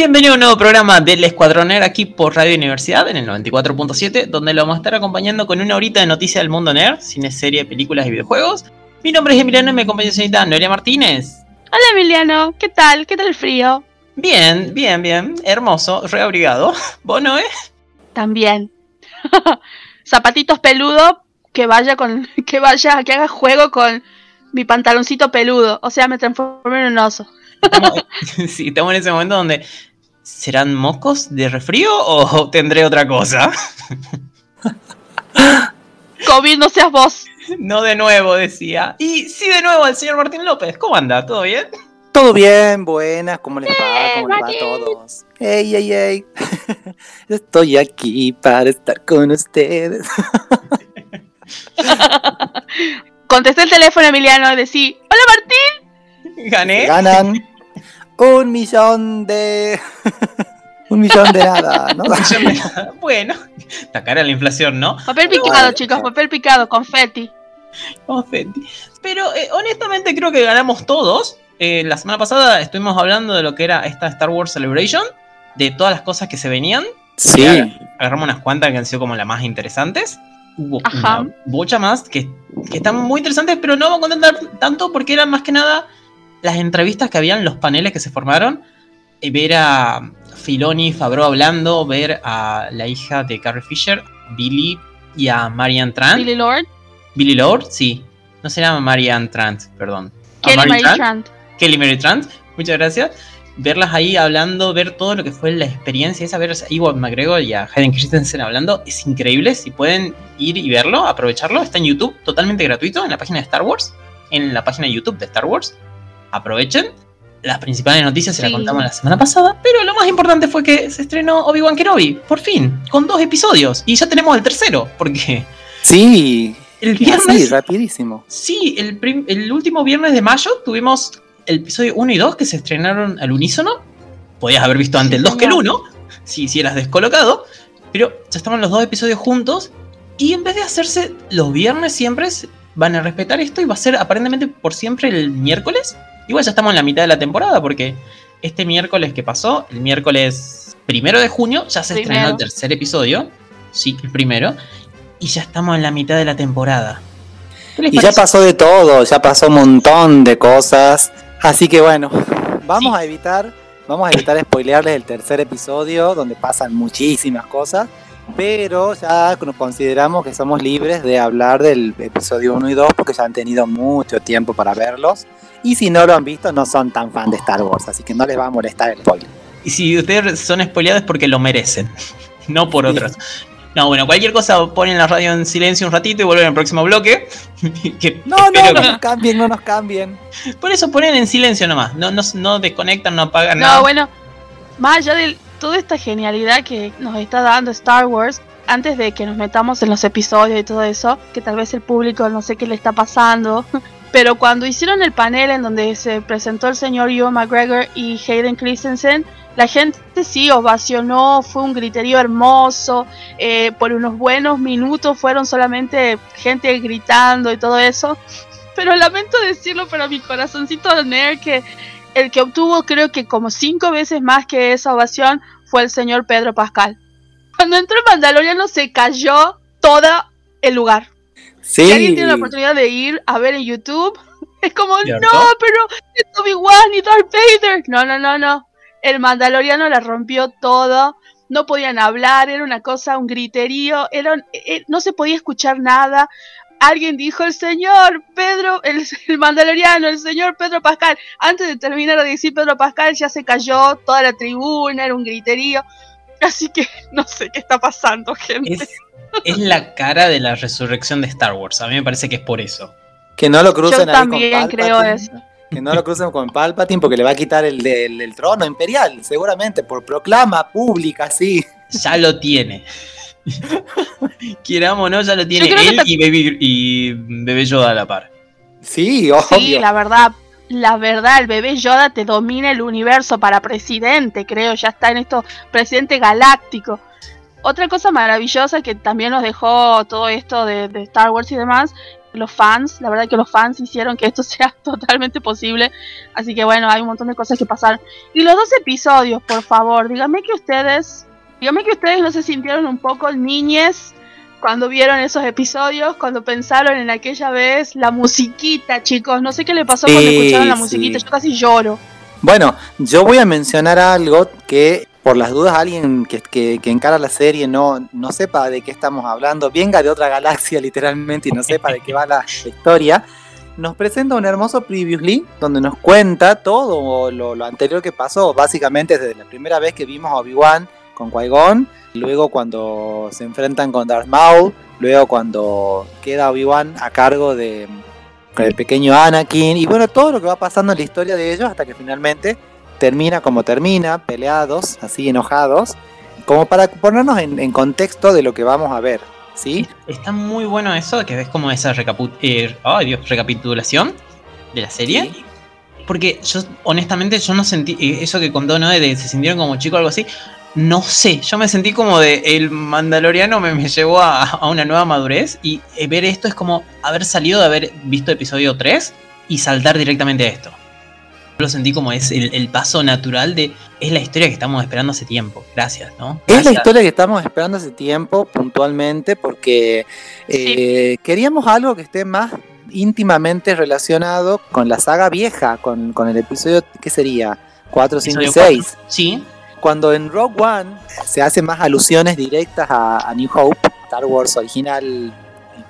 Bienvenido a un nuevo programa del Escuadroner aquí por Radio Universidad en el 94.7, donde lo vamos a estar acompañando con una horita de noticias del mundo nerd, cine, serie, películas y videojuegos. Mi nombre es Emiliano y me acompaña señorita Noelia Martínez. Hola Emiliano, ¿qué tal? ¿Qué tal el frío? Bien, bien, bien, hermoso, reabrigado. ¿Vos no es? También. Zapatitos peludos que vaya con que vaya que haga juego con mi pantaloncito peludo, o sea, me transformé en un oso. Estamos, sí, estamos en ese momento donde ¿Serán mocos de refrío o tendré otra cosa? COVID, no seas vos. No de nuevo, decía. Y sí, de nuevo, el señor Martín López. ¿Cómo anda? ¿Todo bien? Todo bien, buenas, ¿cómo les va? ¿Cómo les va a todos? ¡Ey, ey, ey! Estoy aquí para estar con ustedes. Contesté el teléfono, Emiliano, y decí, ¡Hola, Martín! ¿Gané? Ganan un millón de. un millón de nada, ¿no? bueno, está cara la inflación, ¿no? Papel picado, chicos, papel picado, confetti. Confetti. Pero eh, honestamente creo que ganamos todos. Eh, la semana pasada estuvimos hablando de lo que era esta Star Wars Celebration, de todas las cosas que se venían. Sí. Agarramos unas cuantas que han sido como las más interesantes. Hubo Ajá. una bocha más que, que están muy interesantes, pero no vamos a contar tanto porque eran más que nada las entrevistas que habían, los paneles que se formaron, eh, ver a Filoni, Fabro hablando, ver a la hija de Carrie Fisher, Billy y a Marianne Trant. Billy Lord. Billy Lord, sí. No se llama Marianne Trant, perdón. Kelly Mary Trant. Kelly Mary Trant, muchas gracias. Verlas ahí hablando, ver todo lo que fue la experiencia, esa ver a Iwan McGregor y a Hayden Christensen hablando, es increíble. Si pueden ir y verlo, aprovecharlo, está en YouTube, totalmente gratuito, en la página de Star Wars, en la página de YouTube de Star Wars aprovechen. Las principales noticias se las contamos la semana pasada, pero lo más importante fue que se estrenó Obi-Wan Kenobi, por fin, con dos episodios. Y ya tenemos el tercero, porque. Sí, el viernes. Sí, rapidísimo. Sí, el, el último viernes de mayo tuvimos el episodio 1 y 2 que se estrenaron al unísono. Podías haber visto antes el 2 que el 1, si, si eras descolocado. Pero ya estaban los dos episodios juntos. Y en vez de hacerse los viernes siempre, van a respetar esto y va a ser aparentemente por siempre el miércoles. Igual ya estamos en la mitad de la temporada porque este miércoles que pasó, el miércoles primero de junio, ya se estrenó el tercer episodio. Sí, el primero. Y ya estamos en la mitad de la temporada. Y ya pasó de todo, ya pasó un montón de cosas. Así que bueno, vamos a evitar, vamos a evitar spoilearles el tercer episodio, donde pasan muchísimas cosas. Pero ya consideramos que somos libres de hablar del episodio 1 y 2 porque ya han tenido mucho tiempo para verlos. Y si no lo han visto, no son tan fan de Star Wars, así que no les va a molestar el spoiler. Y si ustedes son spoileados es porque lo merecen, no por otros. No, bueno, cualquier cosa ponen la radio en silencio un ratito y vuelven al próximo bloque. no, no, no nos cambien, no nos cambien. Por eso ponen en silencio nomás, no, no, no desconectan, no apagan nada. No, bueno, más allá de toda esta genialidad que nos está dando Star Wars, antes de que nos metamos en los episodios y todo eso, que tal vez el público no sé qué le está pasando, pero cuando hicieron el panel en donde se presentó el señor Ewan McGregor y Hayden Christensen, la gente sí ovacionó, fue un griterío hermoso, eh, por unos buenos minutos fueron solamente gente gritando y todo eso. Pero lamento decirlo, pero mi corazoncito de nerd que el que obtuvo creo que como cinco veces más que esa ovación fue el señor Pedro Pascal. Cuando entró en Mandaloriano se cayó todo el lugar. Si alguien tiene la oportunidad de ir a ver en YouTube, es como, no, pero es Obi-Wan y Darth Vader. No, no, no, no. El Mandaloriano la rompió todo. No podían hablar, era una cosa, un griterío, era, eh, no se podía escuchar nada. Alguien dijo el señor Pedro, el, el, Mandaloriano, el señor Pedro Pascal. Antes de terminar de decir Pedro Pascal, ya se cayó toda la tribuna, era un griterío. Así que no sé qué está pasando, gente es la cara de la resurrección de Star Wars. A mí me parece que es por eso. Que no lo crucen Yo ahí también con creo eso. Que no lo crucen con Palpatine porque le va a quitar el, del- el trono imperial, seguramente, por proclama pública, sí. Ya lo tiene. Quieramos o no, ya lo tiene que él y Baby, y Bebé Yoda a la par. Sí, obvio. Sí, la verdad, la verdad, el bebé Yoda te domina el universo para presidente, creo, ya está en esto, presidente galáctico. Otra cosa maravillosa que también nos dejó todo esto de, de Star Wars y demás, los fans, la verdad que los fans hicieron que esto sea totalmente posible, así que bueno, hay un montón de cosas que pasaron. Y los dos episodios, por favor, díganme que ustedes, díganme que ustedes no se sintieron un poco niñes cuando vieron esos episodios, cuando pensaron en aquella vez, la musiquita, chicos, no sé qué le pasó cuando escucharon la sí. musiquita, yo casi lloro. Bueno, yo voy a mencionar algo que por las dudas alguien que, que- encara la serie no, no sepa de qué estamos hablando, venga de otra galaxia literalmente y no sepa de qué va la, historia, nos presenta un hermoso previously donde nos cuenta todo lo, anterior que pasó, básicamente desde la primera vez que vimos a Obi-Wan con Qui-Gon, luego cuando se enfrentan con Darth Maul, luego cuando queda Obi-Wan a cargo de el pequeño Anakin y bueno, todo lo que va pasando en la historia de ellos hasta que finalmente termina como termina, peleados, así enojados, como para ponernos en, en contexto de lo que vamos a ver, ¿sí? Está muy bueno eso, que ves como esa eh, Dios, recapitulación de la serie. Sí. Porque yo, honestamente, yo no sentí eh, eso que contó Noé de se sintieron como chicos o algo así. No sé, yo me sentí como de el mandaloriano me, me llevó a, a una nueva madurez y eh, ver esto es como haber salido de haber visto episodio 3 y saltar directamente a esto. Yo lo sentí como es el, el paso natural de es la historia que estamos esperando hace tiempo. Gracias, ¿no? Es la historia que estamos esperando hace tiempo, puntualmente, porque eh, queríamos algo que esté más íntimamente relacionado con la saga vieja, con, con el episodio, ¿qué sería? 4, 5 y Episodio 6. cuatro. Sí, Cuando en Rogue One se hacen más alusiones directas a, a New Hope, Star Wars original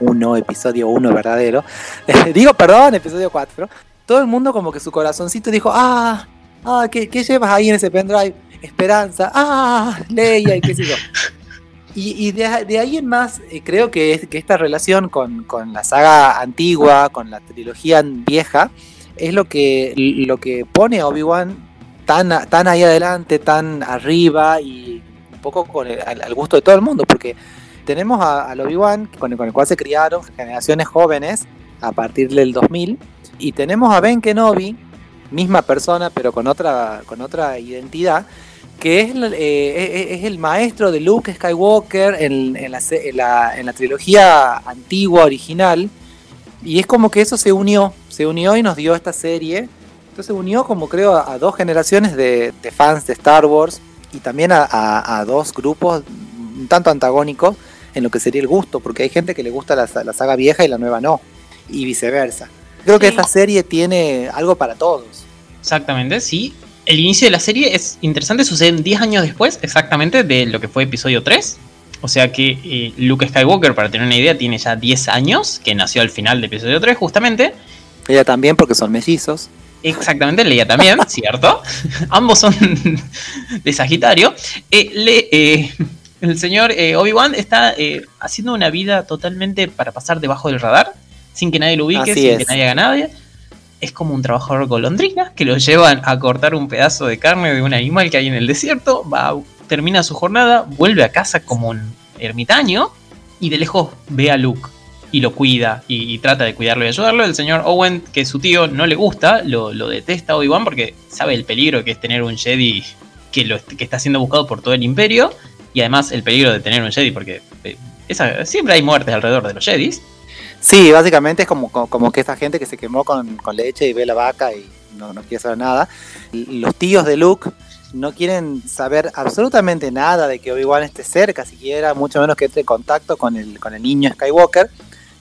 1, episodio 1 verdadero, digo, perdón, episodio 4, todo el mundo como que su corazoncito dijo, ah, ah, ¿qué, qué llevas ahí en ese pendrive? Esperanza, ah, Leia y qué sé yo. Y, y de, de ahí en más, eh, creo que, es- que esta relación con, con la saga antigua, con la trilogía vieja, es lo que, lo que pone a Obi-Wan tan, tan ahí adelante, tan arriba y un poco con el- al, al gusto de todo el mundo, porque tenemos a- Obi-Wan con el, con el cual se criaron generaciones jóvenes a partir del 2000 y tenemos a Ben Kenobi, misma persona pero con otra, con otra identidad, que es, eh, es- el maestro de Luke Skywalker en, en la, se- en la- trilogía antigua, original, y es como que eso se unió, se unió y nos dio esta serie. Entonces unió como creo a, dos generaciones de, de fans de Star Wars y también a, a- dos grupos un tanto antagónicos en lo que sería el gusto, porque hay gente que le gusta la, la saga vieja y la nueva no, y viceversa. Creo que Sí. esta serie tiene algo para todos. Exactamente, sí. El inicio de la serie es interesante, sucede 10 años después exactamente de lo que fue episodio 3. O sea que eh, Luke Skywalker, para tener una idea, tiene ya 10 años, que nació al final de episodio 3 justamente. Ella también porque son mellizos. Exactamente, Leia también, ¿cierto? Ambos son de Sagitario. Eh, le- eh, el señor eh, Obi-Wan está eh, haciendo una vida totalmente para pasar debajo del radar, sin que nadie lo ubique, Así sin es. que nadie haga nadie. Es como un trabajador golondrina que lo llevan a cortar un pedazo de carne de un animal que hay en el desierto, va, termina su jornada, vuelve a casa como un ermitaño y de lejos ve a Luke y lo cuida y, y trata de cuidarlo y ayudarlo. El señor Owen, que su tío no le gusta, lo, lo detesta a Obi-Wan porque sabe el peligro que es tener un Jedi que, lo, que está siendo buscado por todo el imperio y además el peligro de tener un Jedi porque eh, esa- siempre hay muertes alrededor de los Jedis. Sí, básicamente es como, como, que esta gente que se quemó con, con leche y ve la vaca y no, no quiere saber nada. Los tíos de Luke no quieren saber absolutamente nada de que Obi-Wan esté cerca, siquiera, mucho menos que entre en contacto con el, con el niño Skywalker,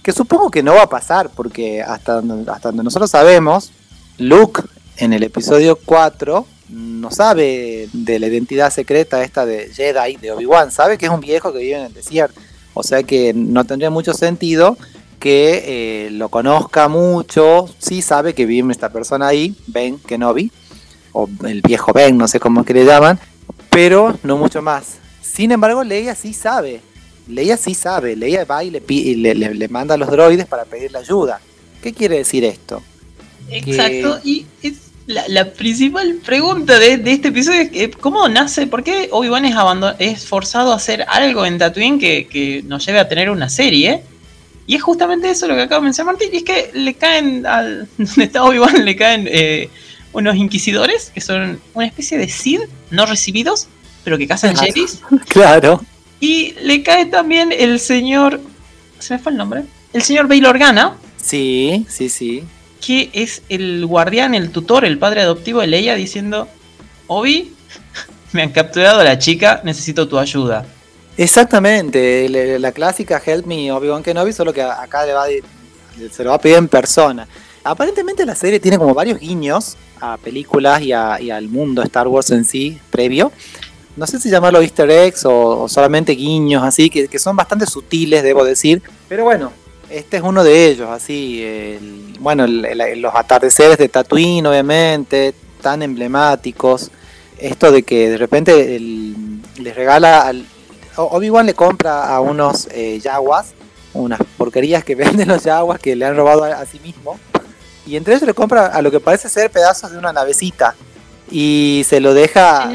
que supongo que no va a pasar, porque hasta hasta donde nosotros sabemos, Luke en el episodio 4 no sabe de la identidad secreta esta de Jedi, de Obi-Wan, sabe que es un viejo que vive en el desierto. O sea que no tendría mucho sentido que eh, lo conozca mucho, sí sabe que vive esta persona ahí, Ben Kenobi, o el viejo Ben, no sé cómo que le llaman, pero no mucho más. Sin embargo, Leia sí sabe, Leia sí sabe, Leia va y le, y le, manda a los droides para pedirle ayuda. ¿Qué quiere decir esto? Exacto, y es la, principal pregunta de, este episodio es cómo nace, por qué Obi-Wan es, es forzado a hacer algo en Tatooine que, nos lleve a tener una serie. Y es justamente eso lo que acaba de mencionar Martín, y es que le caen al... donde está Obi-Wan le caen eh, unos inquisidores, que son una especie de Sith no recibidos, pero que cazan Jedis. Claro. Y le cae también el señor... ¿Se me fue el nombre? El señor Bail Organa. Sí, sí, sí que es el guardián, el tutor, el padre adoptivo de Leia diciendo, Obi, me han capturado a la chica, necesito tu ayuda. Exactamente, la, clásica Help Me Obi-Wan Kenobi, solo que acá le va se lo va a pedir en persona. Aparentemente la serie tiene como varios guiños a películas y, al mundo Star Wars en sí previo. No sé si llamarlo easter eggs o, solamente guiños así, que, son bastante sutiles, debo decir. Pero bueno, este es uno de ellos, así, bueno, los atardeceres de Tatooine, obviamente, tan emblemáticos. Esto de que de repente les regala, al, Obi-Wan le compra a unos eh, yaguas, unas porquerías que venden los yaguas que le han robado a, sí mismo. Y entre ellos le compra a lo que parece ser pedazos de una navecita. Y se lo deja,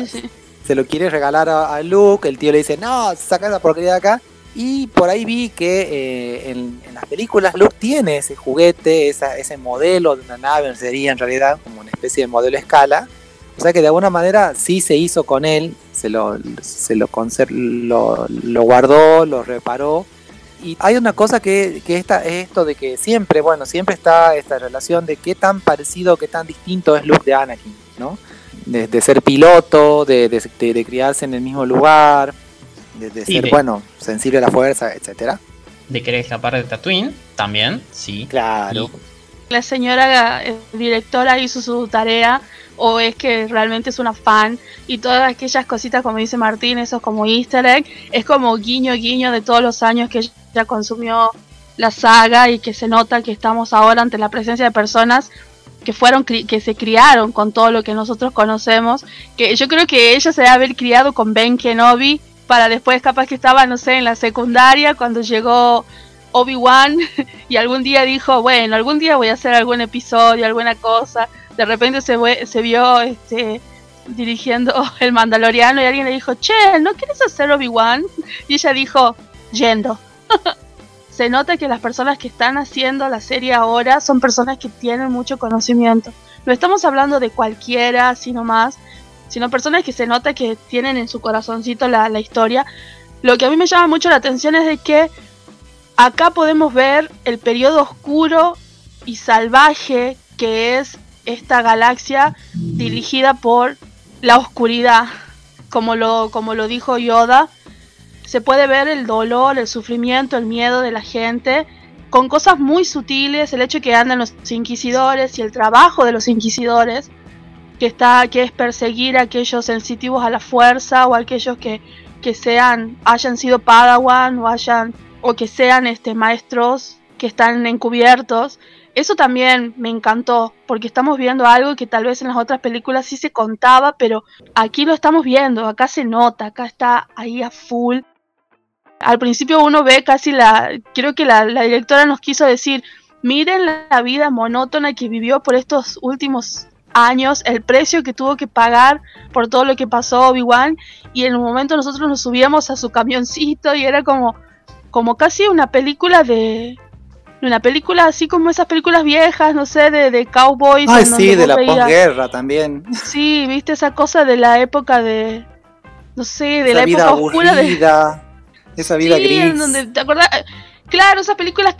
se lo quiere regalar a, a, Luke. El tío le dice, no, saca esa porquería de acá. Y por ahí vi que eh, en, las películas Luke tiene ese juguete, ese modelo de una nave, sería en realidad como una especie de modelo escala. O sea que de alguna manera sí se hizo con él, se lo, se lo, lo, guardó, lo reparó. Y hay una cosa que, que esta, es esto de que siempre, bueno, siempre está esta relación de qué tan parecido, qué tan distinto es Luke de Anakin, ¿no? De, ser piloto, de, de criarse en el mismo lugar, de, ser, bueno, sensible a la fuerza, etcétera. De querer escapar de Tatooine, también, sí. Claro. La señora directora hizo su tarea o es que realmente es una fan y todas aquellas cositas como dice Martín, eso es como easter egg, es como guiño guiño de todos los años que ella consumió la saga y que se nota que estamos ahora ante la presencia de personas que fueron que se criaron con todo lo que nosotros conocemos, que yo creo que ella se debe haber criado con Ben Kenobi para después capaz que estaba, no sé, en la secundaria cuando llegó Obi-Wan y algún día dijo, bueno, algún día voy a hacer algún episodio, alguna cosa. De repente se, se vio este, dirigiendo el Mandaloriano y alguien le dijo, che, ¿no quieres hacer Obi-Wan? Y ella dijo, yendo. se nota que las personas que están haciendo la serie ahora son personas que tienen mucho conocimiento. No estamos hablando de cualquiera, sino más sino personas que se nota que tienen en su corazoncito la, historia. Lo que a mí me llama mucho la atención es de que acá podemos ver el periodo oscuro y salvaje que es esta galaxia dirigida por la oscuridad, como lo, como lo dijo Yoda. Se puede ver el dolor, el sufrimiento, el miedo de la gente, con cosas muy sutiles, el hecho que andan los inquisidores y el trabajo de los inquisidores que está que es perseguir a aquellos sensitivos a la fuerza o aquellos que, que sean hayan sido padawan o hayan o que sean este maestros que están encubiertos eso también me encantó porque estamos viendo algo que tal vez en las otras películas sí se contaba pero aquí lo estamos viendo acá se nota acá está ahí a full. Al principio uno ve casi la creo que la, directora nos quiso decir miren la vida monótona que vivió por estos últimos años, el precio que tuvo que pagar por todo lo que pasó Obi-Wan y en un momento nosotros nos subíamos a su camioncito y era como como casi una película de una película así como esas películas viejas, no sé, de, de cowboys. Ay, sí, de la posguerra también. Sí, viste esa cosa de la época de, no sé, de la época oscura de... Esa vida gris. donde, ¿te acuerdas? Claro, esas películas,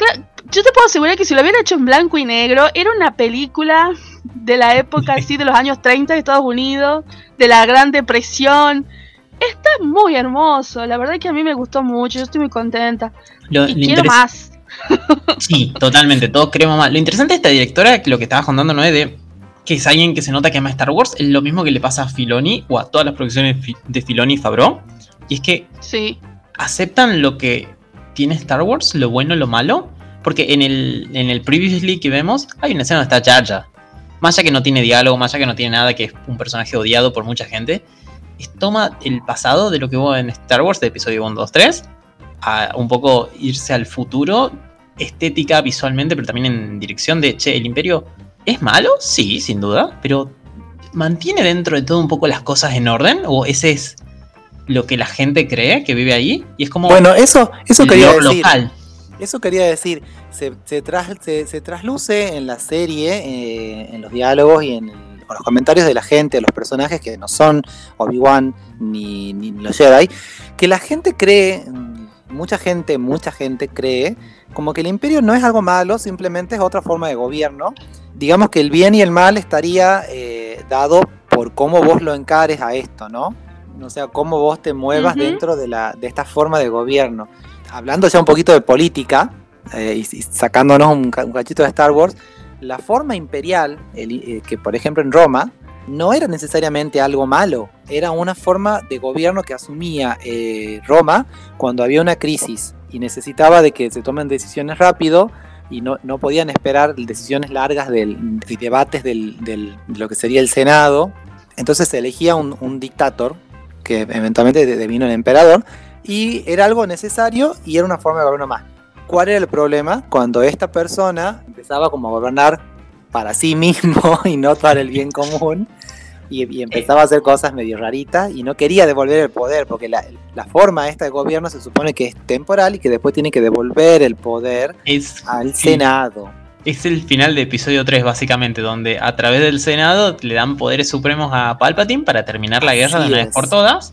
yo te puedo asegurar que si lo hubiera hecho en blanco y negro, era una película de la época así de los años 30 de Estados Unidos, de la Gran Depresión. Está muy hermoso, la verdad que a mí me gustó mucho, yo estoy muy contenta. y quiero más. Sí, totalmente, todos queremos más. Lo interesante de esta directora, lo que estaba contando, ¿no? Es de que es alguien que se nota que ama Star Wars, es lo mismo que le pasa a Filoni o a todas las producciones de Filoni y Fabro. Y es que sí. aceptan lo que tiene Star Wars, lo bueno, lo malo. Porque en el, en el Previously que vemos, hay una escena donde está Jar Jar. Más allá que no tiene diálogo, más allá que no tiene nada, que es un personaje odiado por mucha gente. Es, toma el pasado de lo que hubo en Star Wars de episodio 1, 2, 3. A un poco irse al futuro estética, visualmente, pero también en dirección de, che, el imperio es malo, sí, sin duda, pero mantiene dentro de todo un poco las cosas en orden, o ese es lo que la gente cree que vive ahí, y es como... Bueno, eso, eso quería decir. Local. Eso quería decir, se, se, trasluce en la serie, eh, en los diálogos y en los comentarios de la gente, de los personajes que no son Obi-Wan ni, ni, los Jedi, que la gente cree, mucha gente, mucha gente cree, como que el imperio no es algo malo, simplemente es otra forma de gobierno. Digamos que el bien y el mal estaría eh, dado por cómo vos lo encares a esto, ¿no? O sea, cómo vos te muevas dentro de, la, de esta forma de gobierno hablando ya un poquito de política eh, y, sacándonos un, cachito de Star Wars, la forma imperial, eh, que por ejemplo en Roma, no era necesariamente algo malo, era una forma de gobierno que asumía eh, Roma cuando había una crisis y necesitaba de que se tomen decisiones rápido y no, podían esperar decisiones largas del, de debates del, de lo que sería el Senado. Entonces se elegía un, un dictador, que eventualmente devino el emperador, y era algo necesario y era una forma de gobernar más. ¿Cuál era el problema? Cuando esta persona empezaba como a gobernar para sí mismo y no para el bien común y, empezaba a hacer cosas medio raritas y no quería devolver el poder porque la, forma esta de gobierno se supone que es temporal y que después tiene que devolver el poder al Senado. Es el final de episodio 3, básicamente, donde a través del Senado le dan poderes supremos a Palpatine para terminar la guerra de una vez por todas.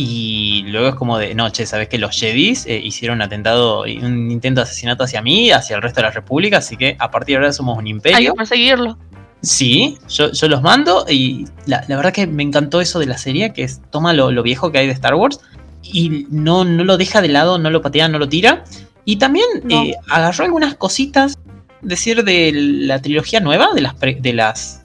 Y luego es como de, no, che, ¿sabes que los Jedis eh, hicieron un atentado, un intento de asesinato hacia mí, hacia el resto de la República? Así que a partir de ahora somos un imperio. Hay que perseguirlo. Sí, yo, los mando y la, verdad que me encantó eso de la serie, que es toma lo, viejo que hay de Star Wars y no, no lo deja de lado, no lo patea, no lo tira. Y también eh, agarró algunas cositas, decir, de la trilogía nueva, de las, de las,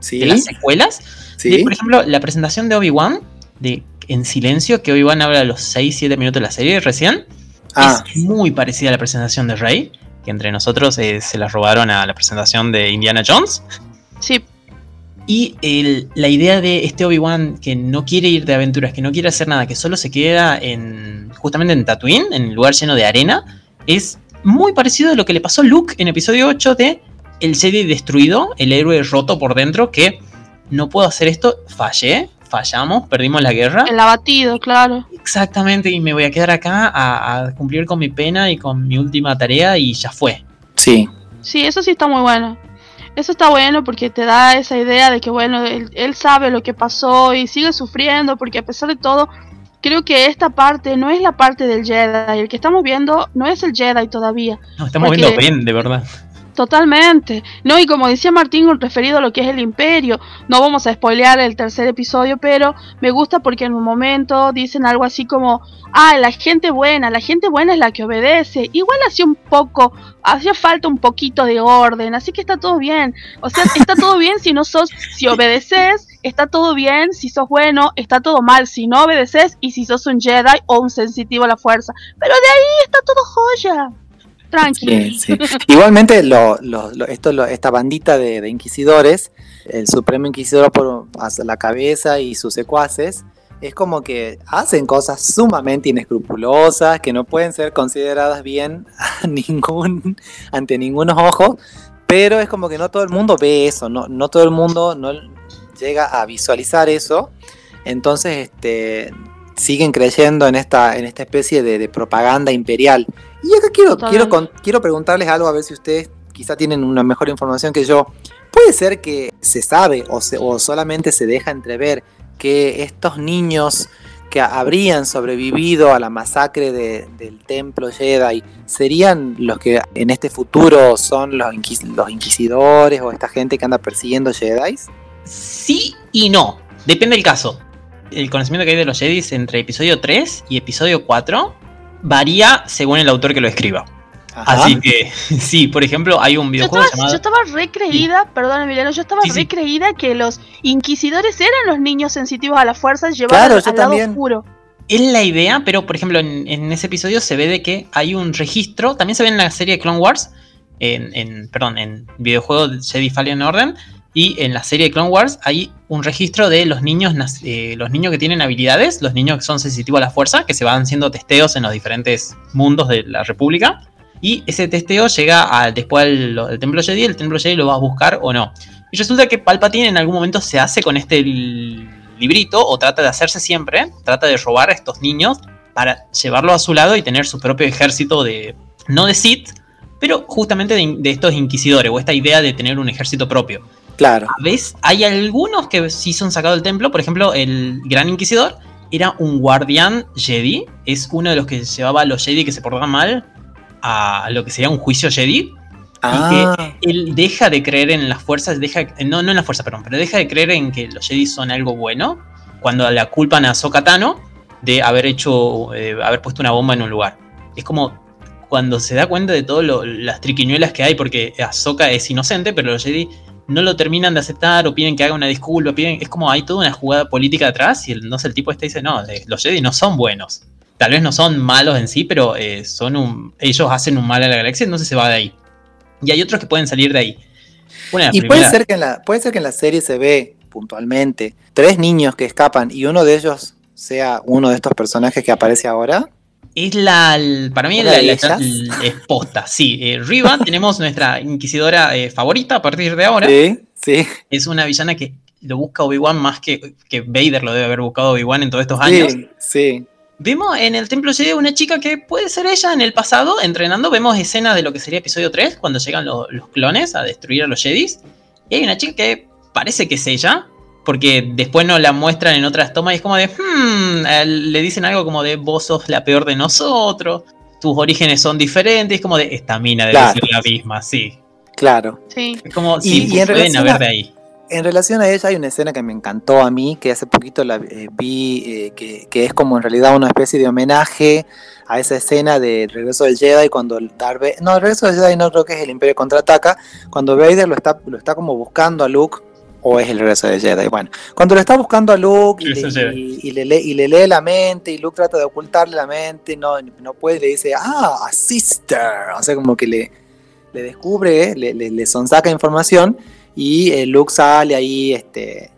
¿Sí? de las secuelas. ¿Sí? por ejemplo, la presentación de Obi-Wan, de en silencio, que hoy van a hablar a los 6-7 minutos de la serie recién. Ah. Es muy parecida a la presentación de Rey, que entre nosotros eh, se la robaron a la presentación de Indiana Jones. Sí. Y la idea de este Obi-Wan que no quiere ir de aventuras, que no quiere hacer nada, que solo se queda en justamente en Tatooine, en el lugar lleno de arena, es muy parecido a lo que le pasó a Luke en episodio 8 de El Jedi destruido, el héroe roto por dentro, que no puedo hacer esto, fallé, fallamos, perdimos la guerra. El abatido, claro. Exactamente, y me voy a quedar acá a, cumplir con mi pena y con mi última tarea y ya fue. Sí. Sí, eso sí está muy bueno. Eso está bueno porque te da esa idea de que, bueno, él, sabe lo que pasó y sigue sufriendo porque a pesar de todo, creo que esta parte no es la parte del Jedi. El que estamos viendo no es el Jedi todavía. No, estamos viendo Ben, de verdad. Totalmente. No, y como decía Martín, referido a lo que es el imperio, no vamos a spoilear el tercer episodio, pero me gusta porque en un momento dicen algo así como, ah, la gente buena, la gente buena es la que obedece. Igual hacía un poco, hacía falta un poquito de orden, así que está todo bien. O sea, está todo bien si no sos, si obedeces, está todo bien si sos bueno, está todo mal si no obedeces y si sos un Jedi o un sensitivo a la fuerza. Pero de ahí está todo joya. Tranqui. Igualmente, lo, esto, esta bandita de, inquisidores, el Supremo Inquisidor por la cabeza y sus secuaces, es como que hacen cosas sumamente inescrupulosas que no pueden ser consideradas bien ningún, ante ningunos ojos, pero es como que no todo el mundo ve eso, no, no todo el mundo no llega a visualizar eso. Entonces, este, siguen creyendo en esta, en esta especie de, propaganda imperial. Y acá quiero, quiero, quiero preguntarles algo a ver si ustedes quizá tienen una mejor información que yo. Puede ser que se sabe o, o solamente se deja entrever que estos niños que habrían sobrevivido a la masacre del templo Jedi serían los que en este futuro son los, los inquisidores o esta gente que anda persiguiendo Jedi? Sí y no, depende del caso el conocimiento que hay de los Jedi entre episodio 3 y episodio 4 varía según el autor que lo escriba. Así que, sí, por ejemplo, hay un videojuego yo estaba, Yo estaba recreída, perdón Emiliano, yo estaba recreída que los inquisidores eran los niños sensitivos a las fuerzas llevados al lado oscuro. Es la idea, pero por ejemplo, en, ese episodio se ve de que hay un registro, también se ve en la serie Clone Wars, en, en perdón, en videojuego de Jedi Fallen Order, y en la serie de Clone Wars hay un registro de los niños, eh, los niños que tienen habilidades, los niños que son sensitivos a la fuerza, que se van haciendo testeos en los diferentes mundos de la República. Y ese testeo llega a, después al, Templo Jedi, el Templo Jedi lo va a buscar o no. Y resulta que Palpatine en algún momento se hace con este librito, o trata de hacerse siempre, trata de robar a estos niños para llevarlo a su lado y tener su propio ejército de, no de Sith, pero justamente de estos inquisidores, o esta idea de tener un ejército propio. Claro. ¿Ves? Hay algunos que sí son sacados del templo, por ejemplo, el Gran Inquisidor era un guardián Jedi, es uno de los que llevaba a los Jedi que se portaban mal a lo que sería un juicio Jedi. Ah, Y que él deja de creer en las fuerzas, deja, no, no en las fuerzas, perdón, pero deja de creer en que los Jedi son algo bueno cuando la culpan a Ahsoka Tano de haber hecho, eh, haber puesto una bomba en un lugar. Es como cuando se da cuenta de todas las triquiñuelas que hay, porque Ahsoka es inocente, pero los Jedi no lo terminan de aceptar o piden que haga una disculpa, piden, es como hay toda una jugada política atrás y el, no sé, el tipo este dice, no, eh, los Jedi no son buenos. Tal vez no son malos en sí, pero eh, son un, ellos hacen un mal a la galaxia, entonces se va de ahí. Y hay otros que pueden salir de ahí. Una y puede ser, que en la, puede ser que en la serie se ve puntualmente tres niños que escapan y uno de ellos sea uno de estos personajes que aparece ahora. Es la, para mí ¿Una la, de la- es posta, sí. Eh, Riva, tenemos nuestra inquisidora eh, favorita a partir de ahora. Sí, sí. Es una villana que lo busca Obi-Wan más que, que Vader lo debe haber buscado Obi-Wan en todos estos años. Sí, sí. Vemos en el Templo Jedi una chica que puede ser ella en el pasado, entrenando. Vemos escenas de lo que sería episodio 3, cuando llegan lo- los clones a destruir a los Jedis. Y hay una chica que parece que es ella, porque después nos la muestran en otras tomas y es como de, hmm, eh, le dicen algo como de, vos sos la peor de nosotros, tus orígenes son diferentes, es como de, esta mina debe Claro. ser la misma, sí. Claro. Sí. Es como, Y- sí, y en pueden relación haber a- de ahí. En relación a ella hay una escena que me encantó a mí, que hace poquito la eh, vi, eh, que, que es como en realidad una especie de homenaje a esa escena de Regreso del Jedi cuando el Darth Vader- no, el Regreso del Jedi no creo que es el Imperio contraataca, cuando Vader lo está, lo está como buscando a Luke, o es el Regreso del Jedi, bueno, cuando lo está buscando a Luke y, le, del y- y le lee, y le lee la mente y Luke trata de ocultarle la mente y no, no puede, le dice, ah, a sister, o sea, como que le, le descubre, le, le, le sonsaca información y eh, Luke sale ahí, este...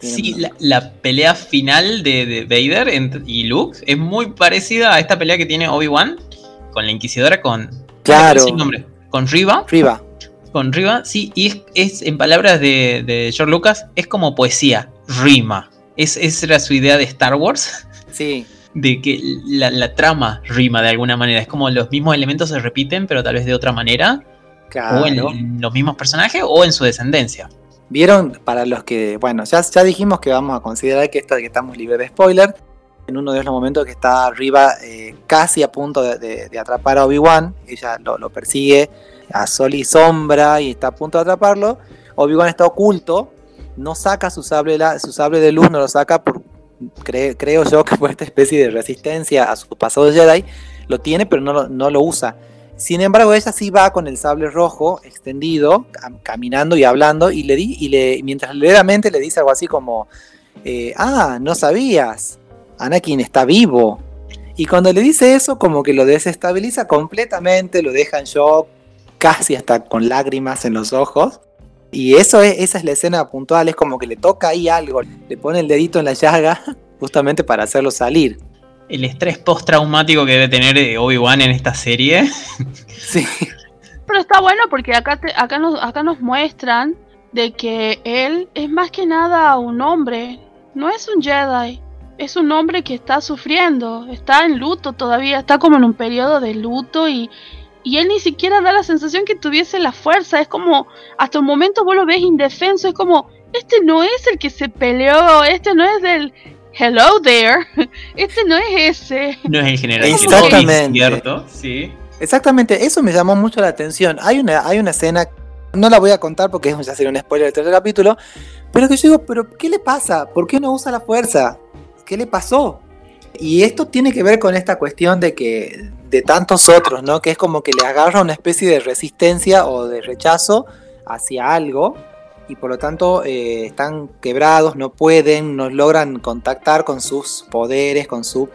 Sí, la, la pelea final de, de Vader y Luke es muy parecida a esta pelea que tiene Obi-Wan con la Inquisidora, con. Claro. Con Riva. Riva. Con Riva, sí, y es, es, en palabras de, de George Lucas, es como poesía, rima. Es, esa era su idea de Star Wars, Sí, de que la, la trama rima de alguna manera. Es como los mismos elementos se repiten, pero tal vez de otra manera, claro. o en los mismos personajes, o en su descendencia. Vieron, para los que, bueno, ya, ya dijimos que vamos a considerar que, esto, que estamos libres de spoiler. En uno de los momentos que está Riva eh, casi a punto de, de- de atrapar a Obi-Wan, ella lo, lo persigue a sol y sombra y está a punto de atraparlo. Obi-Wan está oculto, no saca su sable, su sable de luz, no lo saca por, cre- creo yo que por esta especie de resistencia a su pasado Jedi. Lo tiene, pero no lo, usa. Sin embargo, ella sí va con el sable rojo extendido, cam- caminando y hablando, y le di, y le, mientras le le dice algo así como: eh, Ah, no sabías, Anakin está vivo. Y cuando le dice eso, como que lo desestabiliza completamente, lo deja en shock, casi hasta con lágrimas en los ojos. Y eso es, esa es la escena puntual, es como que le toca ahí algo, le pone el dedito en la llaga, justamente para hacerlo salir. El estrés postraumático que debe tener eh, Obi-Wan en esta serie. Sí, Pero está bueno porque acá, te- acá, nos, acá nos muestran de que él es más que nada un hombre, no es un Jedi, es un hombre que está sufriendo, está en luto todavía, está como en un periodo de luto y, y él ni siquiera da la sensación que tuviese la fuerza, es como, hasta un momento vos lo ves indefenso, es como, este no es el que se peleó, este no es del hello there, este no es ese. No es el general Exactamente. ¿cierto? Sí. Exactamente, eso me llamó mucho la atención. Hay una, hay una escena, no la voy a contar porque es ya sería un spoiler del tercer capítulo, pero que yo digo, pero ¿qué le pasa? ¿Por qué no usa la fuerza? ¿Qué le pasó? Y esto tiene que ver con esta cuestión de que de tantos otros, ¿no? Que es como que le agarra una especie de resistencia o de rechazo hacia algo y por lo tanto eh, están quebrados, no pueden, no logran contactar con sus poderes, con su...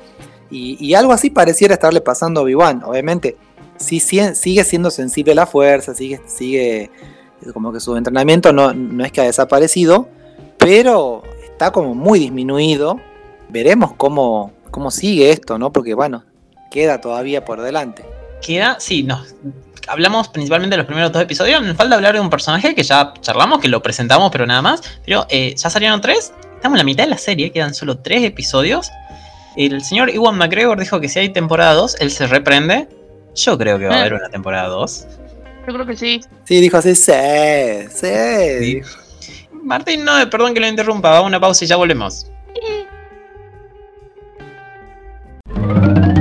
Y, algo así pareciera estarle pasando a Obi-Wan, obviamente sí, sigue siendo sensible a la fuerza, sigue, sigue como que su entrenamiento no, no es que ha desaparecido, pero está como muy disminuido. Veremos cómo, cómo sigue esto, ¿no? Porque bueno, queda todavía por delante. queda, sí, nos hablamos principalmente de los primeros dos episodios. Nos falta hablar de un personaje que ya charlamos, que lo presentamos, pero nada más. Pero eh, ya salieron tres. Estamos en la mitad de la serie, quedan solo tres episodios. El señor Iwan McGregor dijo que si hay temporada 2, él se reprende. Yo creo que va a haber una temporada 2. Yo creo que sí. Sí, dijo así, sí, sí. Martín, no, perdón que lo interrumpa, va a una pausa y ya volvemos.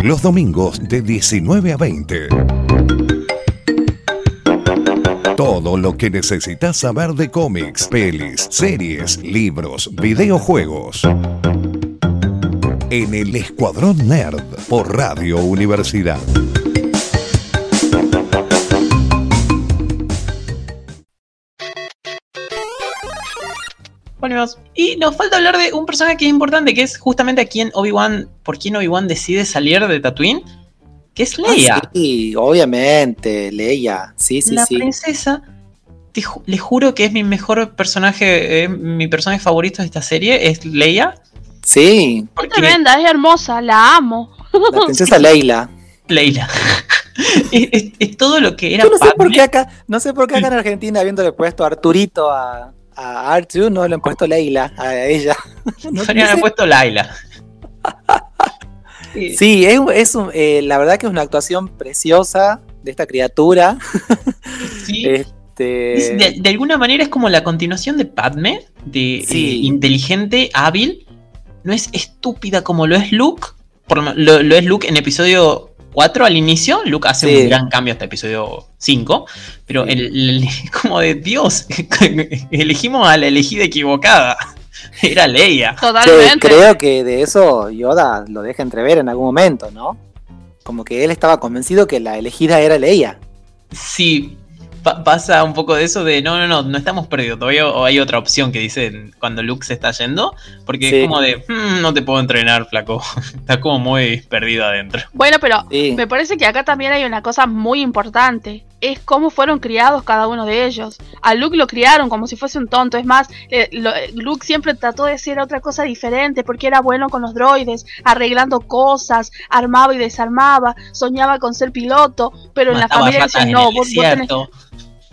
Los domingos de 19 a 20. Todo lo que necesitas saber de cómics, pelis, series, libros, videojuegos. En el Escuadrón Nerd por Radio Universidad. Volvemos. Y nos falta hablar de un personaje que es importante, que es justamente a quien Obi-Wan, por quien Obi-Wan decide salir de Tatooine, que es Leia. Ah, sí, obviamente, Leia. Sí, sí, la sí. princesa. Te ju- les juro que es mi mejor personaje, eh, mi personaje favorito de esta serie, es Leia. Sí, Es Porque tremenda, es hermosa, la amo. la princesa Leila. Leila. es, es- es todo lo que era Yo no sé por qué acá, no sé por qué acá en Argentina habiéndole puesto Arturito a, a R2, no le han puesto Leila a ella. No- haber sé. puesto Laila. Sí. Sí, es, es un- eh, la verdad que es una actuación preciosa de esta criatura. sí. Este, Es de, de alguna manera es como la continuación de Padme, de Sí. eh, inteligente, hábil. No es estúpida como lo es Luke. Por lo, lo- lo es Luke en episodio 4 al inicio. Luke hace Sí. un gran cambio hasta episodio 5. Pero Sí. el, el- como de Dios, elegimos a la elegida equivocada. Era Leia. Totalmente. creo que de eso Yoda lo deja entrever en algún momento, ¿no? Como que él estaba convencido que la elegida era Leia. Sí, pa- pasa un poco de eso de no, no, no, no estamos perdidos. Todavía o hay otra opción que dicen cuando Luke se está yendo. Porque Sí. es como de, "Mm, no te puedo entrenar, flaco. Estás como muy perdido adentro. Bueno, pero Sí. me parece que acá también hay una cosa muy importante. Es cómo fueron criados cada uno de ellos. A Luke lo criaron como si fuese un tonto. Es más, eh, lo- Luke siempre trató de ser otra cosa diferente porque era bueno con los droides, arreglando cosas, armaba y desarmaba, soñaba con ser piloto, pero en la familia ratas decían, en no, vos, vos tenés, desierto".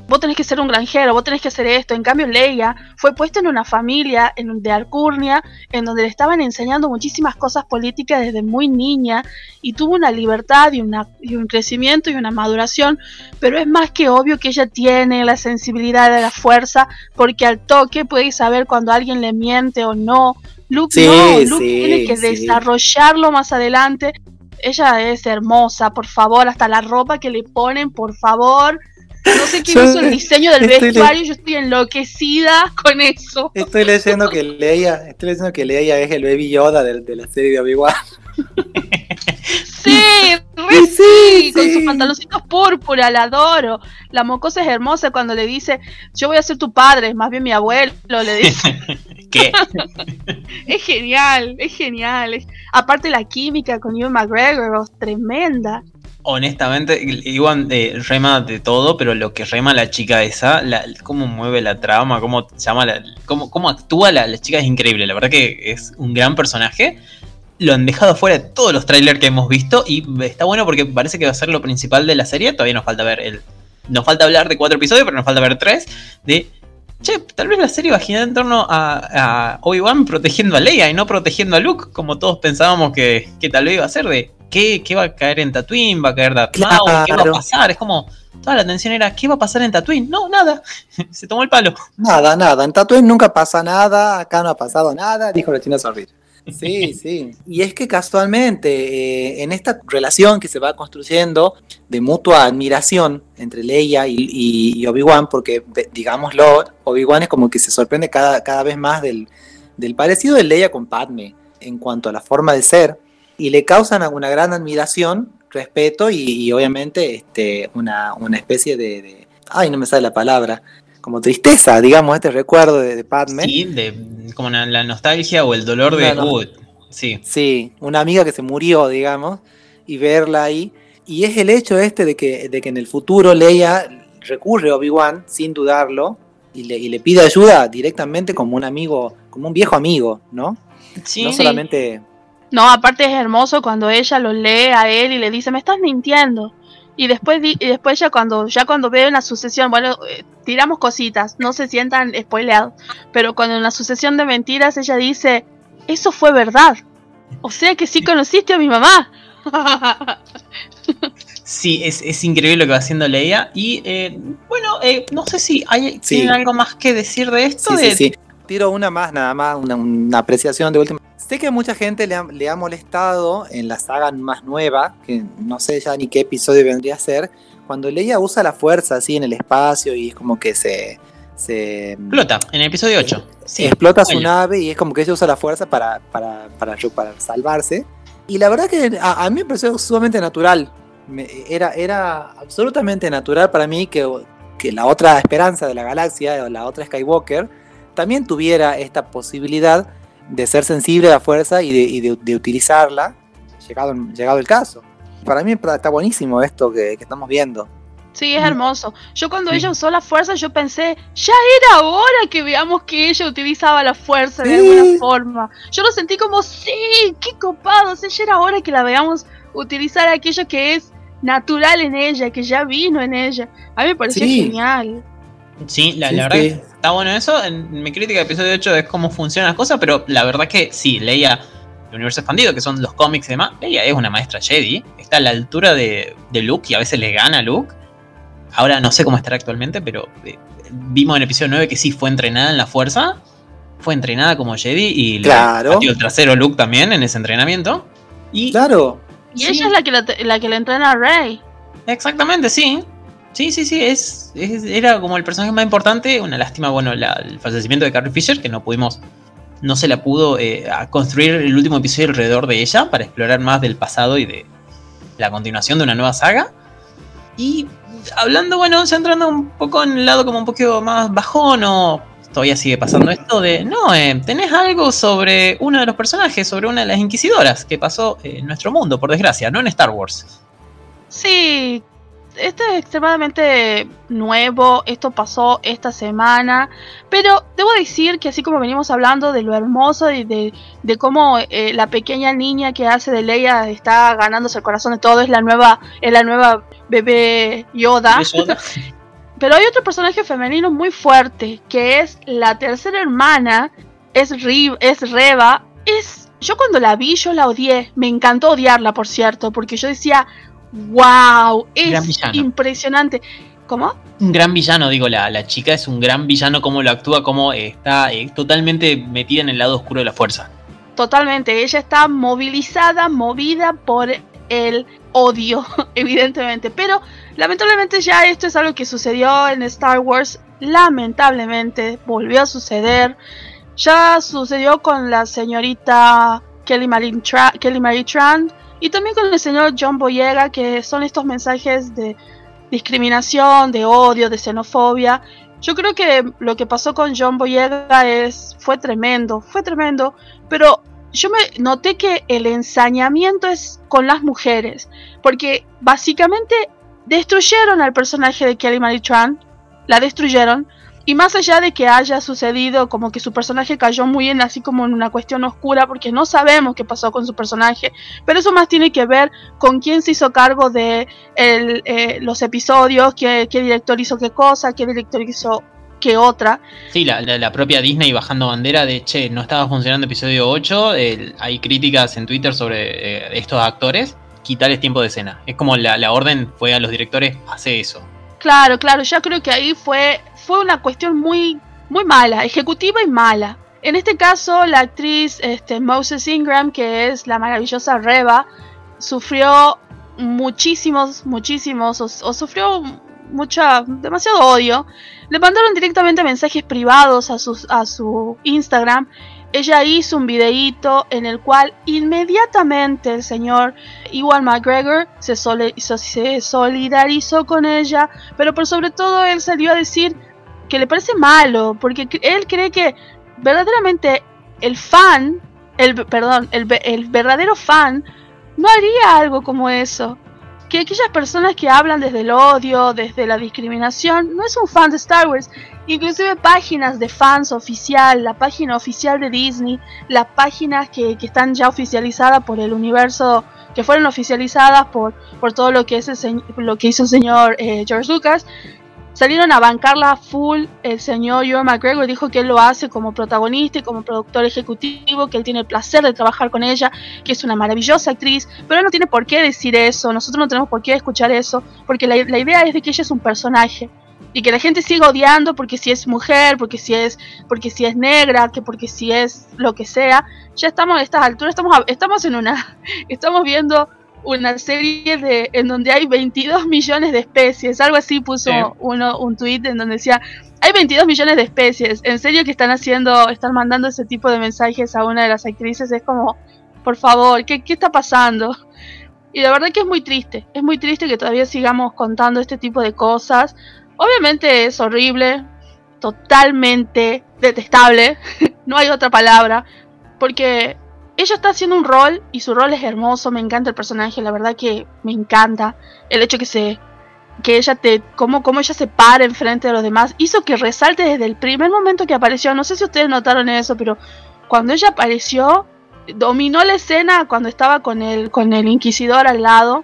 Vos tenés que ser un granjero, vos tenés que hacer esto. En cambio, Leia fue puesta en una familia en, de Alcurnia, en donde le estaban enseñando muchísimas cosas políticas desde muy niña, y tuvo una libertad y, una, y un crecimiento y una maduración, pero es más que obvio que ella tiene la sensibilidad de la fuerza, porque al toque puede saber cuando alguien le miente o no. Luke Sí, no, Luke sí, tiene que sí. desarrollarlo más adelante. Ella es hermosa, por favor, hasta la ropa que le ponen, por favor. No sé quién hizo el diseño del estoy le- vestuario, yo estoy enloquecida con eso. Estoy leyendo que Leia, estoy leyendo que Leia es el baby Yoda de, de la serie de Obi-Wan. Sí, Sí, sí, con sí. sus pantaloncitos púrpura, la adoro. La mocosa es hermosa cuando le dice, yo voy a ser tu padre, más bien mi abuelo, le dice. ¿Qué? es genial, es genial. Aparte la química con Ewan McGregor, oh, tremenda. Honestamente, Iwan eh, rema de todo, pero lo que rema la chica esa, la, cómo mueve la trama, cómo llama la, cómo, cómo actúa la, la chica es increíble. La verdad que es un gran personaje. Lo han dejado fuera de todos los trailers que hemos visto y está bueno porque parece que va a ser lo principal de la serie. Todavía nos falta ver el. Nos falta hablar de cuatro episodios, pero nos falta ver tres. De. Che, tal vez la serie va a girar en torno a, a Obi-Wan protegiendo a Leia y no protegiendo a Luke, como todos pensábamos que, que tal vez iba a ser. De ¿qué, qué va a caer en Tatooine? ¿Va a caer Darth Maul? ¿Qué va a Claro. pasar? Es como. Toda la atención era ¿qué va a pasar en Tatooine? No, nada. Se tomó el palo. Nada, nada. En Tatooine nunca pasa nada, acá no ha pasado nada, dijo la China Sorrir. Sí, sí. Y es que casualmente, eh, en esta relación que se va construyendo de mutua admiración entre Leia y, Obi-Wan, porque digámoslo, Obi-Wan es como que se sorprende cada, cada vez más del, del parecido de Leia con Padme en cuanto a la forma de ser, y le causan una gran admiración, respeto y, y obviamente este, una, una especie de, de- Ay, no me sale la palabra. Como tristeza, digamos, este recuerdo de, de Padme. Sí, de, como la, la nostalgia o el dolor de. No, no. "Uh, sí. Sí, una amiga que se murió, digamos, y verla ahí. Y es el hecho este de que, de que en el futuro Leia recurre a Obi-Wan sin dudarlo y le, y le pide ayuda directamente como un amigo, como un viejo amigo, ¿no? Sí, no sí. solamente. No, aparte es hermoso cuando ella lo lee a él y le dice, me estás mintiendo. Y después, y después ya cuando ya cuando veo en la sucesión, bueno, eh, tiramos cositas, no se sientan spoileados, pero cuando en la sucesión de mentiras ella dice, eso fue verdad. O sea que sí conociste a mi mamá. Sí, es, increíble lo que va haciendo Leia. Y eh, bueno, eh, no sé si hay ¿tienen algo más que decir de esto. Sí, sí, Tiro una más, nada más, una, apreciación de última. Sé que mucha gente le ha, molestado en la saga más nueva, que no sé ya ni qué episodio vendría a ser, cuando Leia usa la fuerza así en el espacio y es como que se. se explota, en el episodio 8. explota su nave y es como que ella usa la fuerza para, para, para, para salvarse. Y la verdad que a, a mí me pareció sumamente natural era, era absolutamente natural para mí que, que la otra esperanza de la galaxia, o la otra Skywalker, también tuviera esta posibilidad de ser sensible a la fuerza y de, utilizarla, llegado, llegado el caso. Para mí está buenísimo esto que, estamos viendo. Sí, es hermoso. Yo cuando ella usó la fuerza, yo pensé, ya era hora que veamos que ella utilizaba la fuerza de alguna forma. Yo lo sentí como, sí, qué copado, ya era hora que la veamos utilizar aquello que es natural en ella, que ya vino en ella. A mí me pareció genial. Sí, la, verdad que está bueno eso. En mi crítica de episodio 8 es cómo funcionan las cosas, pero la verdad que sí, Leia, el universo expandido, que son los cómics y demás, Leia es una maestra Jedi. Está a la altura de, Luke y a veces le gana a Luke. Ahora no sé cómo estará actualmente, pero eh, vimos en el episodio 9 que sí fue entrenada en la fuerza. Fue entrenada como Jedi y claro. le el trasero Luke también en ese entrenamiento. Y claro. Y ella es la que, la, que le entrena a Rey. Exactamente, sí. Sí, sí, sí, es, era como el personaje más importante. Una lástima, bueno, el fallecimiento de Carrie Fisher, que no pudimos, no se la pudo eh, construir el último episodio alrededor de ella para explorar más del pasado y de la continuación de una nueva saga. Y hablando, bueno, centrando un poco en el lado como un poquito más bajón o todavía sigue pasando esto de, no, eh, tenés algo sobre uno de los personajes, sobre una de las inquisidoras que pasó en nuestro mundo, por desgracia, no en Star Wars. Sí, esto es extremadamente nuevo, esto pasó esta semana, pero debo decir que así como venimos hablando de lo hermoso y de, de cómo eh, la pequeña niña que hace de Leia está ganándose el corazón de todo, es la nueva, es la nueva bebé Yoda. Pero hay otro personaje femenino muy fuerte, que es la tercera hermana, es, es Reba. Es, yo cuando la vi, yo la odié. Me encantó odiarla, por cierto, porque yo decía, wow, es impresionante. ¿Cómo? Un gran villano, digo, la, la chica es un gran villano, cómo lo actúa, cómo está eh, totalmente metida en el lado oscuro de la fuerza. Totalmente, ella está movilizada, movida por el odio, evidentemente. Pero lamentablemente ya esto es algo que sucedió en Star Wars. Lamentablemente volvió a suceder. Ya sucedió con la señorita Kelly Marie, Kelly Marie Tran y también con el señor John Boyega, que son estos mensajes de discriminación, de odio, de xenofobia. Yo creo que lo que pasó con John Boyega es, fue tremendo, fue tremendo, pero yo me noté que el ensañamiento es con las mujeres, porque básicamente destruyeron al personaje de Kelly Marie Tran, la destruyeron, y más allá de que haya sucedido como que su personaje cayó muy en así como en una cuestión oscura, porque no sabemos qué pasó con su personaje, pero eso más tiene que ver con quién se hizo cargo de eh, los episodios, qué, qué director hizo qué cosa, qué director hizo que otra. Sí, la, propia Disney bajando bandera de, che, no estaba funcionando episodio 8, hay críticas en Twitter sobre eh, estos actores, quitarles tiempo de escena. Es como la, orden fue a los directores, hace eso. Claro, claro, ya creo que ahí fue, fue una cuestión muy, muy mala, ejecutiva y mala. En este caso, la actriz este, Moses Ingram, que es la maravillosa Reba, sufrió muchísimos, muchísimos, o sufrió mucha, demasiado odio. Le mandaron directamente mensajes privados a, a su Instagram. Ella hizo un videíto en el cual inmediatamente el señor Iwan McGregor se, se solidarizó con ella, pero por sobre todo él salió a decir que le parece malo, porque él cree que verdaderamente el fan, el, perdón, el, el verdadero fan no haría algo como eso que aquellas personas que hablan desde el odio, desde la discriminación, no es un fan de Star Wars. Inclusive páginas de fans oficial, la página oficial de Disney, las páginas que, están ya oficializadas por el universo que fueron oficializadas por, por todo lo que, es lo que hizo el señor eh, George Lucas, salieron a bancarla full. El señor Joe McGregor dijo que él lo hace como protagonista y como productor ejecutivo, que él tiene el placer de trabajar con ella, que es una maravillosa actriz, pero él no tiene por qué decir eso, nosotros no tenemos por qué escuchar eso, porque la, la idea es de que ella es un personaje y que la gente siga odiando porque si es mujer, porque si es, porque si es negra, que porque si es lo que sea, ya estamos a estas alturas, estamos, estamos en una, estamos viendo una serie de en donde hay 22 millones de especies, algo así puso uno un tweet en donde decía hay 22 millones de especies, en serio que están haciendo, están mandando ese tipo de mensajes a una de las actrices, es como, por favor, ¿qué, qué está pasando? Y la verdad que es muy triste, es muy triste que todavía sigamos contando este tipo de cosas, Obviamente es horrible, totalmente detestable, no hay otra palabra, porque ella está haciendo un rol y su rol es hermoso, me encanta el personaje, la verdad que me encanta el hecho que se que ella te como como ella se para enfrente de los demás, hizo que resalte desde el primer momento que apareció, no sé si ustedes notaron eso, pero cuando ella apareció dominó la escena cuando estaba con el con el inquisidor al lado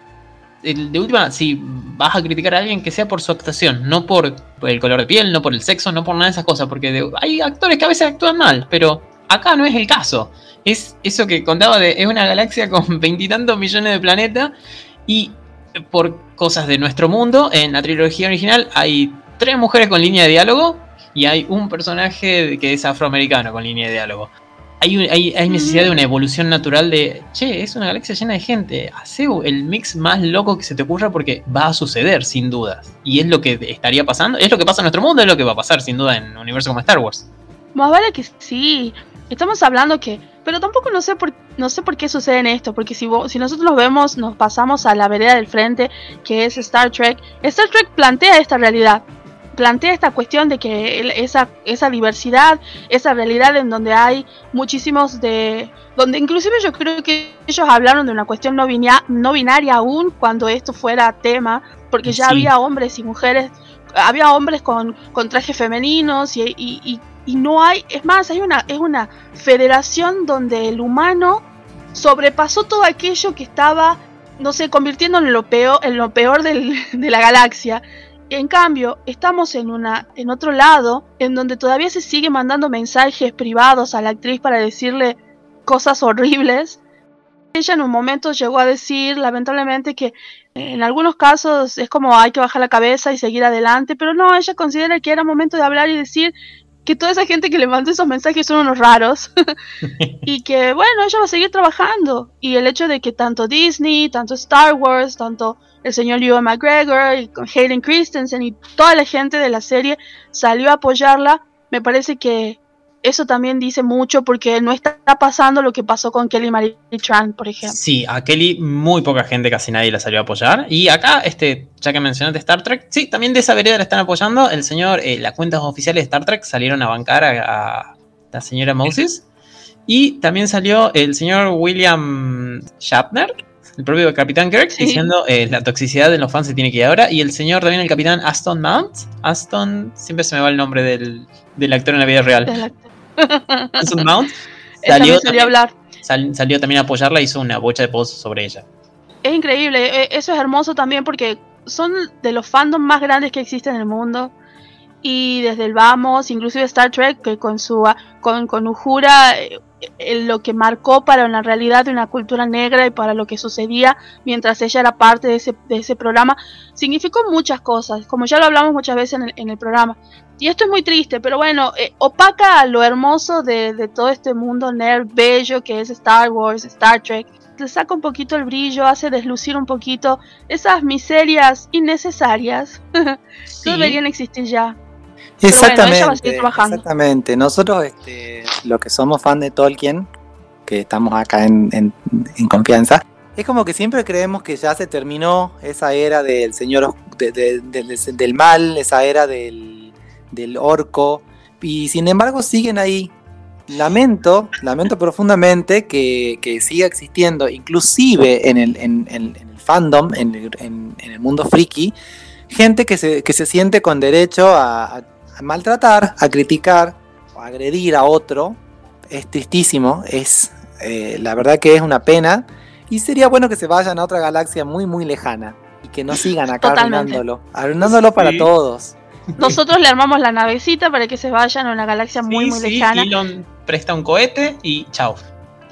de última, si vas a criticar a alguien que sea por su actuación, no por, el color de piel, no por el sexo, no por nada de esas cosas, porque hay actores que a veces actúan mal, pero acá no es el caso. Es eso que contaba de, es una galaxia con veintitantos millones de planetas y por cosas de nuestro mundo, en la trilogía original hay tres mujeres con línea de diálogo y hay un personaje que es afroamericano con línea de diálogo hay, necesidad de una evolución natural de, che, es una galaxia llena de gente, hace el mix más loco que se te ocurra porque va a suceder, sin dudas. Y es lo que estaría pasando, es lo que pasa en nuestro mundo, es lo que va a pasar, sin duda, en un universo como Star Wars. Más vale que sí, estamos hablando que... Pero tampoco no sé por, no sé por qué sucede en esto, porque si, si nosotros nos vemos, nos pasamos a la vereda del frente, que es Star Trek, Star Trek plantea esta realidad plantea esta cuestión de que esa, esa diversidad, esa realidad en donde hay muchísimos de... donde inclusive yo creo que ellos hablaron de una cuestión no, no binaria aún cuando esto fuera tema, porque ya había hombres y mujeres, había hombres con, con trajes femeninos y, y, y, no hay, es más, hay una, es una federación donde el humano sobrepasó todo aquello que estaba no sé, convirtiendo en lo peor, en lo peor de la galaxia. En cambio, estamos en, una, en otro lado, en donde todavía se sigue mandando mensajes privados a la actriz para decirle cosas horribles. Ella en un momento llegó a decir, lamentablemente, que en algunos casos es como hay que bajar la cabeza y seguir adelante, pero no, ella considera que era momento de hablar y decir que toda esa gente que le mandó esos mensajes son unos raros y que bueno, ella va a seguir trabajando. Y el hecho de que tanto Disney, tanto Star Wars, tanto el señor Ewan McGregor y con Hayden Christensen y toda la gente de la serie salió a apoyarla, me parece que eso también dice mucho porque no está pasando lo que pasó con Kelly Marie Tran, por ejemplo. Sí, a Kelly muy poca gente, casi nadie la salió a apoyar. Y acá, este, ya que mencionaste Star Trek, sí, también de esa vereda la están apoyando. El señor, eh, las cuentas oficiales de Star Trek salieron a bancar a, la señora Moses. Y también salió el señor William Shatner, el propio Capitán Kirk, diciendo eh, la toxicidad de los fans se tiene que ir ahora. Y el señor también, el Capitán Aston Mount. Aston, siempre se me va el nombre del, del actor en la vida real. Mount. Salió, también, a hablar. salió también a apoyarla y hizo una bocha de posts sobre ella. Es increíble, e, eso es hermoso también porque son de los fandoms más grandes que existen en el mundo y desde el vamos, inclusive Star Trek, que con su con, con Uhura eh, lo que marcó para la realidad de una cultura negra y para lo que sucedía mientras ella era parte de ese, de ese programa, significó muchas cosas, como ya lo hablamos muchas veces en el, en el programa. Y esto es muy triste, pero bueno, eh, opaca lo hermoso de, de, todo este mundo nerd bello que es Star Wars, Star Trek. Le saca un poquito el brillo, hace deslucir un poquito esas miserias innecesarias que deberían existir ya. Exactamente, exactamente. Nosotros, este, los que somos fan de Tolkien, que estamos acá en, confianza, es como que siempre creemos que ya se terminó esa era del señor del mal, esa era del, orco, y sin embargo siguen ahí. Lamento, lamento profundamente que, siga existiendo, inclusive en el, en, el fandom, en el, mundo friki, gente que se, que se siente con derecho a maltratar, a criticar o agredir a otro es tristísimo, es eh, la verdad que es una pena Y sería bueno que se vayan a otra galaxia muy, muy lejana. Y que no sigan acá Totalmente. arruinándolo. Arruinándolo para todos. Nosotros le armamos la navecita para que se vayan a una galaxia muy, Sí, muy sí, lejana. Elon presta un cohete y chao.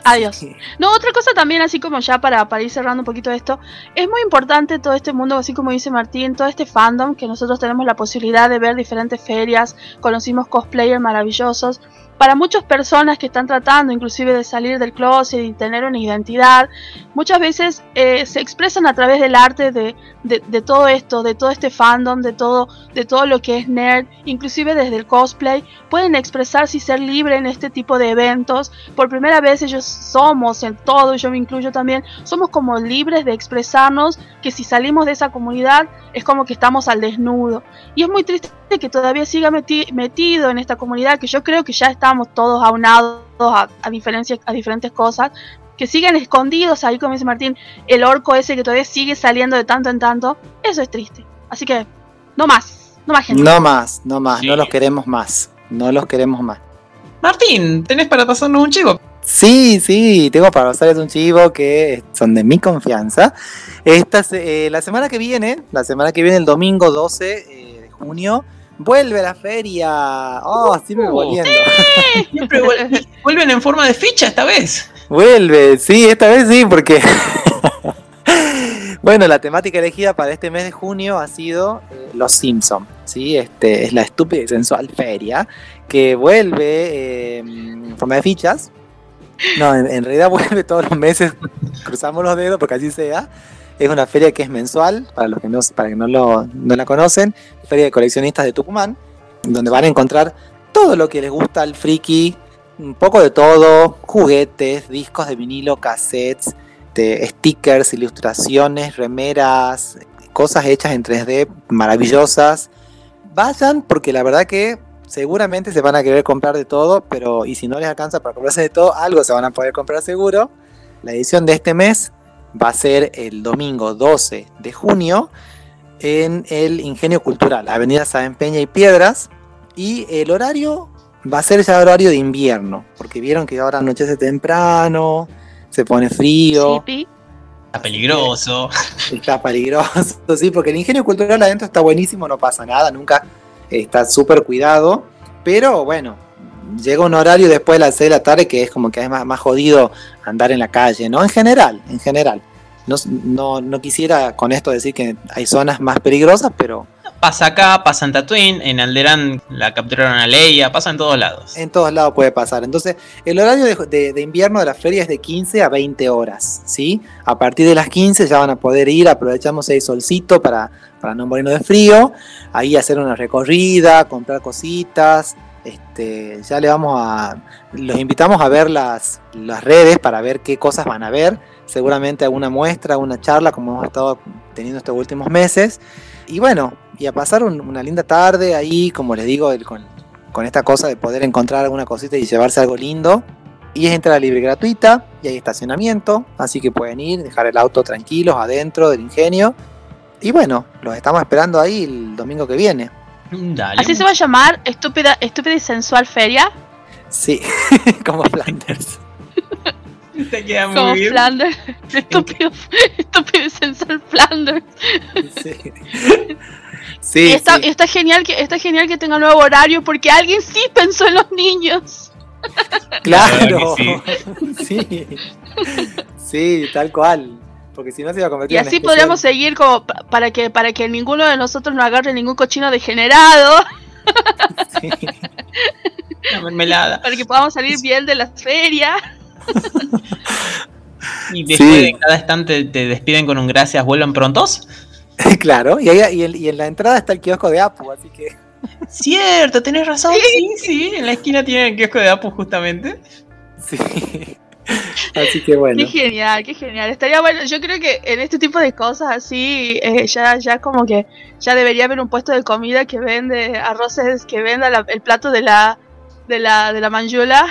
Adiós. No, otra cosa también, así como ya para, para ir cerrando un poquito esto, es muy importante todo este mundo, así como dice Martín, todo este fandom, que nosotros tenemos la posibilidad de ver diferentes ferias, conocimos cosplayers maravillosos. Para muchas personas que están tratando inclusive de salir del closet y tener una identidad, muchas veces eh, se expresan a través del arte de, de- de todo esto, de todo este fandom, de todo, de todo lo que es nerd, inclusive desde el cosplay, pueden expresarse y ser libre en este tipo de eventos. Por primera vez ellos somos en todo, yo me incluyo también, somos como libres de expresarnos, que si salimos de esa comunidad es como que estamos al desnudo. Y es muy triste que todavía siga meti- metido en esta comunidad, que yo creo que ya estamos todos aunados a, a, diferencia- a diferentes cosas, que siguen escondidos ahí, como dice Martín, el orco ese que todavía sigue saliendo de tanto en tanto, eso es triste. Así que, no más, no más gente. No más, no más, Sí. no los queremos más. No los queremos más. Martín, tenés para pasarnos un chivo. Sí, sí, tengo para pasarles un chivo que son de mi confianza. Esta, eh, la semana que viene, la semana que viene, el domingo 12 eh, de junio, vuelve la feria. Oh, siempre Uh, volviendo. Siempre vuel- vuelven en forma de ficha esta vez. Vuelve, sí, esta vez sí, porque. bueno, la temática elegida para este mes de junio ha sido eh, Los Simpson, ¿sí? Este, es la estúpida y sensual feria que vuelve eh, en forma de fichas. No, en, en realidad vuelve todos los meses, cruzamos los dedos porque así sea. Es una feria que es mensual, para los que no, para que no, lo, no la conocen, feria de coleccionistas de Tucumán, donde van a encontrar todo lo que les gusta al friki, un poco de todo, juguetes, discos de vinilo, cassettes, de stickers, ilustraciones, remeras, cosas hechas en 3D maravillosas. Vayan porque la verdad que seguramente se van a querer comprar de todo, pero y si no les alcanza para comprarse de todo, algo se van a poder comprar seguro. La edición de este mes va a ser el domingo 12 de junio en el Ingenio Cultural, Avenida Saben Peña y Piedras. Y el horario va a ser ya horario de invierno, porque vieron que ahora anochece temprano, se pone frío, Sí, Está peligroso. está peligroso, sí, porque el ingenio cultural adentro está buenísimo, no pasa nada, nunca está súper cuidado, pero bueno, llega un horario después de las 6 de la tarde que es como que es más, más jodido andar en la calle, ¿no? En general, en general. No, no, no quisiera con esto decir que hay zonas más peligrosas, pero Pasa acá, pasa en Tatooine, en Alderán la capturaron a Leia, pasa en todos lados. En todos lados puede pasar. Entonces, el horario de, de- de invierno de la feria es de 15 a 20 horas, ¿sí? A partir de las 15 ya van a poder ir, aprovechamos el solcito para, para no morirnos de frío, ahí hacer una recorrida, comprar cositas, este, ya le vamos a... Los invitamos a ver las, las redes para ver qué cosas van a ver, seguramente alguna muestra, una charla como hemos estado teniendo estos últimos meses. Y bueno, y a pasar un- una linda tarde ahí, como les digo, con, con esta cosa de poder encontrar alguna cosita y llevarse algo lindo. Y es entrada libre gratuita y hay estacionamiento, así que pueden ir, dejar el auto tranquilos adentro del ingenio. Y bueno, los estamos esperando ahí el domingo que viene. Dale. Así se va a llamar estúpida, estúpida y sensual feria. Sí, como Flanders. Te queda muy Como bien. Flanders. Estúpido, estúpido y sensual Flanders. Sí, y está, sí. y está genial que está genial que tenga nuevo horario porque alguien sí pensó en los niños. claro. Claro Sí. sí, tal cual. Porque si no se iba a convertir Y en así especial. podríamos seguir como pa- para que para que ninguno de nosotros no agarre ningún cochino degenerado, Sí. Una mermelada. para que podamos salir bien de la feria. Y después Sí. de cada estante te despiden con un gracias, vuelvan prontos. claro, y, ahí, y, en, y en la entrada está el kiosco de Apu, así que. Cierto, tenés razón. Sí, sí. En la esquina tiene el kiosco de Apu justamente. Sí. Así que bueno. Qué genial, qué genial. Estaría bueno. Yo creo que en este tipo de cosas así, eh, ya, ya como que ya debería haber un puesto de comida que vende arroces, que venda la- el plato de la de la de la manjula.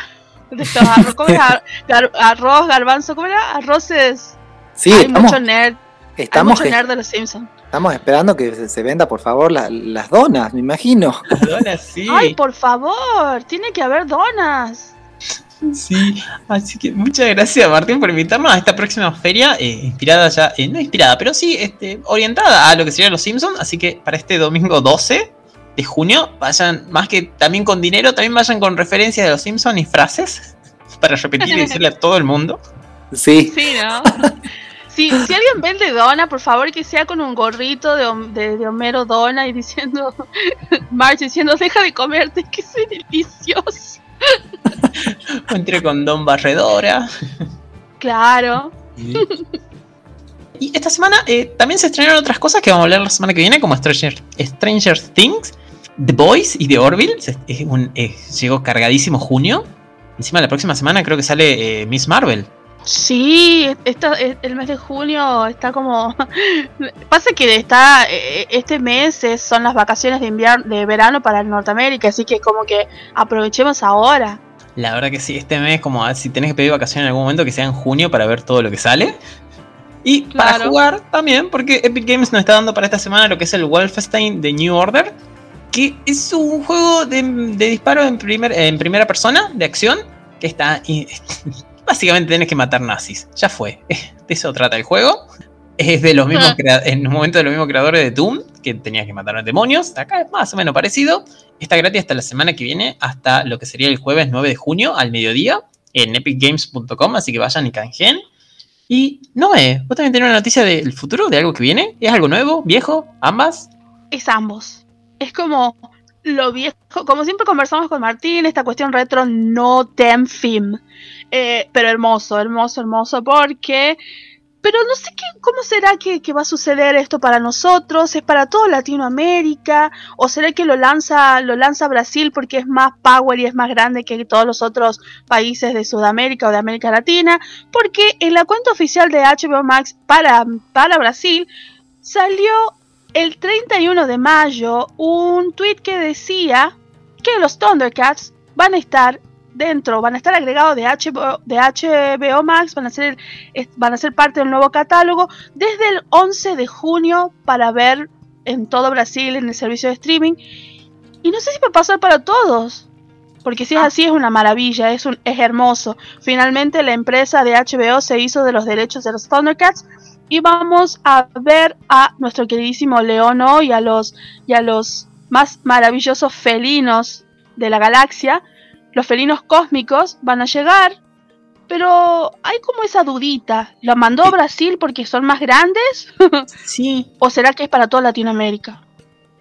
De estos arroz, ¿cómo era? Gar- arroz, garbanzo, ¿cómo era? Arroces. Sí, hay estamos, mucho nerd, hay estamos, mucho nerd de los Simpsons. estamos esperando que se, se venda, por favor, la- las donas, me imagino. Perdona, sí. Ay, por favor, tiene que haber donas. Sí, así que muchas gracias Martín por invitarnos a esta próxima feria, eh, inspirada ya, eh, no inspirada, pero sí este, orientada a lo que serían los Simpsons, así que para este domingo 12 de junio, vayan, más que también con dinero, también vayan con referencias de los Simpsons y frases para repetir y decirle a todo el mundo. Sí. Sí, ¿no? Si, si alguien ve el de Donna, por favor que sea con un gorrito de, de- de Homero Donna y diciendo, Marge diciendo, deja de comerte, que soy delicioso. Entré con Don Barredora. Claro. Y esta semana eh, también se estrenaron otras cosas que vamos a hablar la semana que viene, como Stranger, Stranger Things, The Boys y The Orville. Se- es un- eh, llegó cargadísimo junio. Encima la próxima semana creo que sale eh, Miss Marvel. Sí, esta- e- el mes de junio está como... Pasa que está eh, este mes es- son las vacaciones de invierno, de verano para Norteamérica, así que como que aprovechemos ahora. La verdad que sí, este mes, como ah, si tenés que pedir vacaciones en algún momento, que sea en junio para ver todo lo que sale. Y para jugar también, porque Epic Games nos está dando para esta semana lo que es el Wolfenstein The New Order, que es un juego de, de disparo en, primer, en primera persona, de acción, que está... y- básicamente tenés que matar nazis. Ya fue. De eso trata el juego. Es de los mismos en un momento de los mismos creadores de Doom, que tenías que matar a demonios. Acá es más o menos parecido. Está gratis hasta la semana que viene, hasta lo que sería el jueves 9 de junio al mediodía en epicgames.com, así que vayan y canjeen. Y Noé, vos también tenés una noticia del futuro, de algo que viene. ¿Es algo nuevo, viejo, ambas? Es ambos. Es como lo viejo, como siempre conversamos con Martín, esta cuestión retro no tem film. Eh, pero hermoso, hermoso, hermoso, porque... Pero no sé qué, cómo será que, que va a suceder esto para nosotros, es para toda Latinoamérica, o será que lo lanza, lo lanza Brasil porque es más power y es más grande que todos los otros países de Sudamérica o de América Latina, porque en la cuenta oficial de HBO Max para, para Brasil salió el 31 de mayo un tweet que decía que los Thundercats van a estar dentro, van a estar agregados de HBO, de HBO Max, van a, ser, van a ser parte del nuevo catálogo desde el 11 de junio para ver en todo Brasil en el servicio de streaming. Y no sé si va a pasar para todos. Porque si es así es una maravilla, es, un, es hermoso. Finalmente la empresa de HBO se hizo de los derechos de los Thundercats y vamos a ver a nuestro queridísimo Leono y a los y a los más maravillosos felinos de la galaxia. Los felinos cósmicos van a llegar, pero hay como esa dudita. ¿La mandó a Brasil porque son más grandes Sí. o será que es para toda Latinoamérica?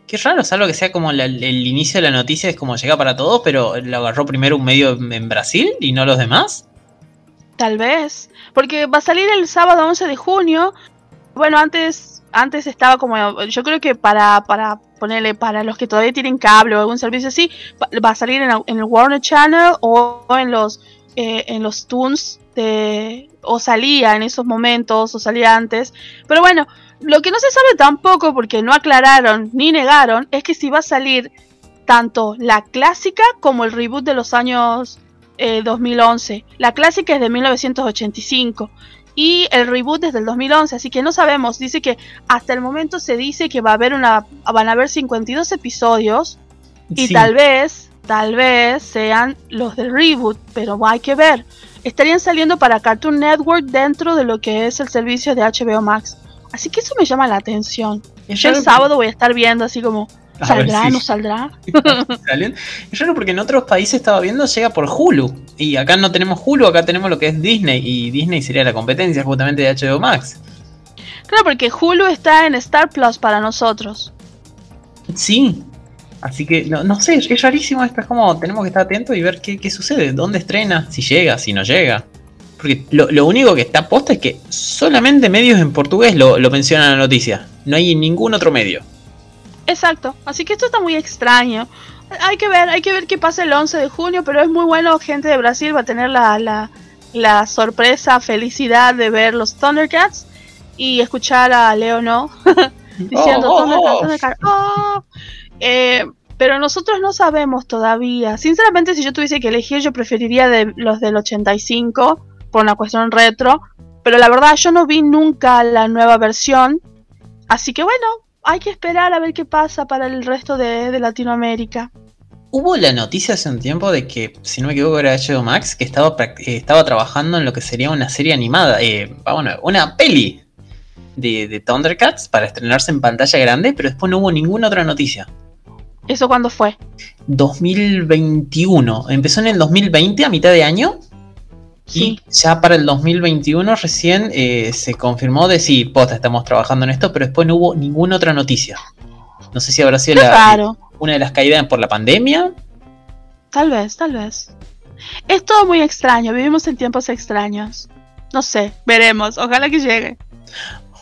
Qué raro, salvo que sea como la- el inicio de la noticia, es como llega para todos, pero lo agarró primero un medio en Brasil y no los demás. Tal vez, porque va a salir el sábado 11 de junio. Bueno, antes antes estaba como yo creo que para para ponerle para los que todavía tienen cable o algún servicio así, va- a salir en, el- en el Warner Channel o en los eh, en los Toons de o salía en esos momentos o salía antes. Pero bueno, lo que no se sabe tampoco porque no aclararon ni negaron es que si va a salir tanto la clásica como el reboot de los años eh, 2011. La clásica es de 1985 y el reboot es del 2011, así que no sabemos. Dice que hasta el momento se dice que va a haber una, van a haber 52 episodios y Sí. tal vez, tal vez sean los del reboot, pero hay que ver. Estarían saliendo para Cartoon Network dentro de lo que es el servicio de HBO Max. Así que eso me llama la atención. Es Yo el sábado voy a estar viendo así como, A ¿saldrá? si- ¿No saldrá? salen. Es raro porque en otros países estaba viendo llega por Hulu. Y acá no tenemos Hulu, acá tenemos lo que es Disney. Y Disney sería la competencia justamente de HBO Max. Claro, porque Hulu está en Star Plus para nosotros. Sí. Así que no, no sé, es rarísimo esto. Es como tenemos que estar atentos y ver qué, qué sucede, dónde estrena, si llega, si no llega. Porque lo, lo único que está posta es que solamente medios en portugués lo, lo mencionan en la noticia. No hay ningún otro medio. Exacto, así que esto está muy extraño. Hay que ver, hay que ver qué pasa el 11 de junio, pero es muy bueno, gente de Brasil va a tener la, la, la sorpresa, felicidad de ver los Thundercats y escuchar a Leono diciendo Oh, oh, Thundercats, oh. Thundercats, oh". Eh, pero nosotros no sabemos todavía. Sinceramente, si yo tuviese que elegir, yo preferiría de los del 85 por una cuestión retro. Pero la verdad, yo no vi nunca la nueva versión. Así que bueno, hay que esperar a ver qué pasa para el resto de, de Latinoamérica. Hubo la noticia hace un tiempo de que, si no me equivoco, era HBO Max, que estaba, eh, estaba trabajando en lo que sería una serie animada, eh, ah, bueno, una peli de, de Thundercats para estrenarse en pantalla grande, pero después no hubo ninguna otra noticia. ¿Eso cuándo fue? 2021, empezó en el 2020, a mitad de año, Sí. y ya para el 2021 recién eh, se confirmó de sí, posta, estamos trabajando en esto, pero después no hubo ninguna otra noticia. No sé si habrá sido la, una de las caídas por la pandemia. Tal vez, tal vez. Es todo muy extraño, vivimos en tiempos extraños. No sé, veremos, ojalá que llegue.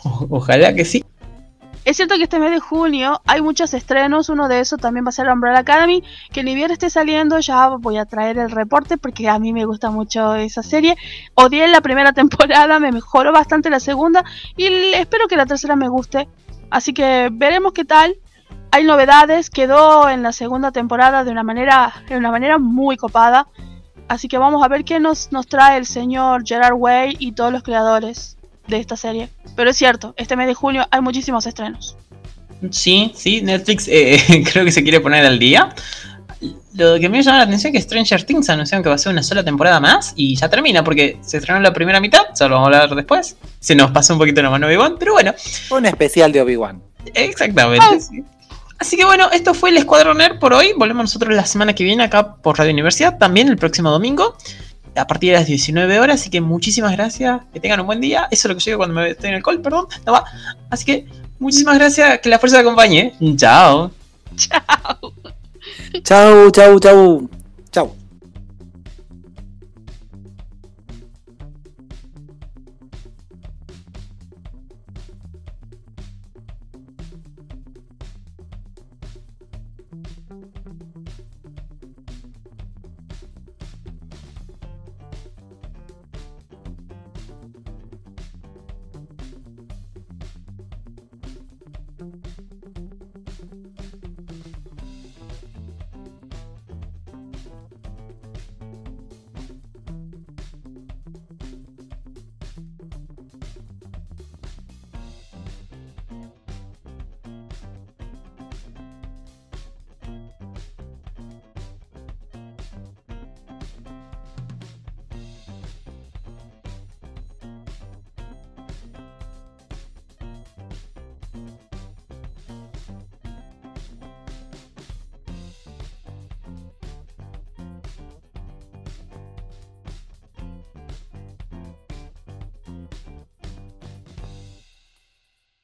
O- ojalá que sí. Es cierto que este mes de junio hay muchos estrenos, uno de esos también va a ser Umbrella Academy, que ni bien esté saliendo ya voy a traer el reporte porque a mí me gusta mucho esa serie. Odié la primera temporada, me mejoró bastante la segunda y espero que la tercera me guste. Así que veremos qué tal. Hay novedades, quedó en la segunda temporada de una manera, de una manera muy copada. Así que vamos a ver qué nos, nos trae el señor Gerard Way y todos los creadores de esta serie. Pero es cierto, este mes de junio hay muchísimos estrenos. Sí, sí, Netflix eh, creo que se quiere poner al día. Lo que me llama la atención es que Stranger Things anunciaron que va a ser una sola temporada más y ya termina porque se estrenó la primera mitad, ya lo vamos a hablar después. Se nos pasó un poquito la mano Obi-Wan, pero bueno, Un especial de Obi-Wan. exactamente. Ah. sí. Así que bueno, esto fue el Escuadrón Nerd por hoy. Volvemos nosotros la semana que viene acá por Radio Universidad, también el próximo domingo, a partir de las 19 horas. Así que muchísimas gracias, que tengan un buen día. Eso es lo que yo digo cuando me estoy en el call, perdón. No va. Así que muchísimas gracias, que la fuerza te acompañe. Chao. Chau, chau, chau.